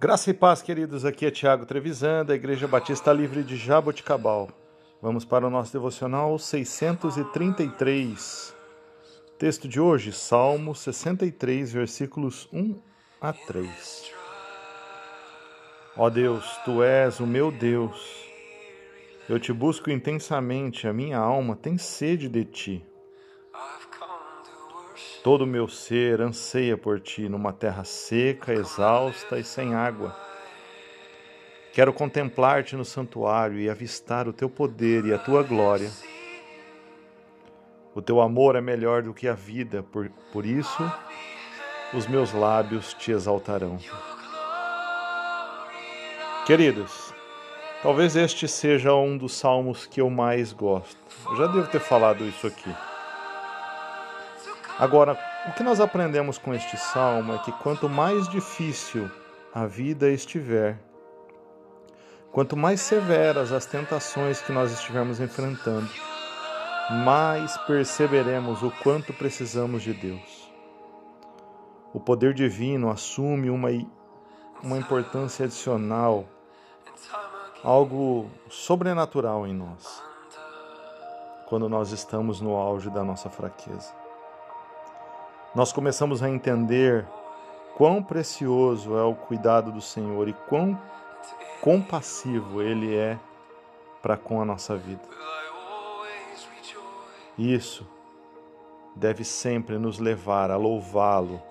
Graça e paz, queridos. Aqui é Tiago Trevisan, da Igreja Batista Livre de Jaboticabal. Vamos para o nosso devocional 633. Texto de hoje, Salmo 63, versículos 1 a 3. Ó Deus, tu és o meu Deus. Eu te busco intensamente, a minha alma tem sede de ti. Todo o meu ser anseia por ti numa terra seca, exausta e sem água. Quero contemplar-te no santuário e avistar o teu poder e a tua glória. O teu amor é melhor do que a vida, por, por isso os meus lábios te exaltarão. Queridos, talvez este seja um dos salmos que eu mais gosto. Eu já devo ter falado isso aqui. Agora, o que nós aprendemos com este salmo é que quanto mais difícil a vida estiver, quanto mais severas as tentações que nós estivermos enfrentando, mais perceberemos o quanto precisamos de Deus. O poder divino assume uma, uma importância adicional, algo sobrenatural em nós, quando nós estamos no auge da nossa fraqueza nós começamos a entender quão precioso é o cuidado do Senhor e quão compassivo Ele é para com a nossa vida. Isso deve sempre nos levar a louvá-lo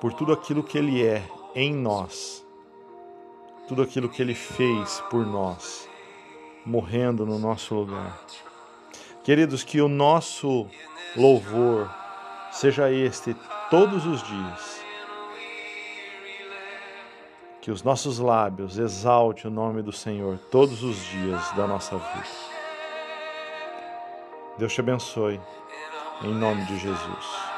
por tudo aquilo que Ele é em nós, tudo aquilo que Ele fez por nós, morrendo no nosso lugar. Queridos, que o nosso louvor, seja este todos os dias. Que os nossos lábios exalte o nome do Senhor todos os dias da nossa vida. Deus te abençoe, em nome de Jesus.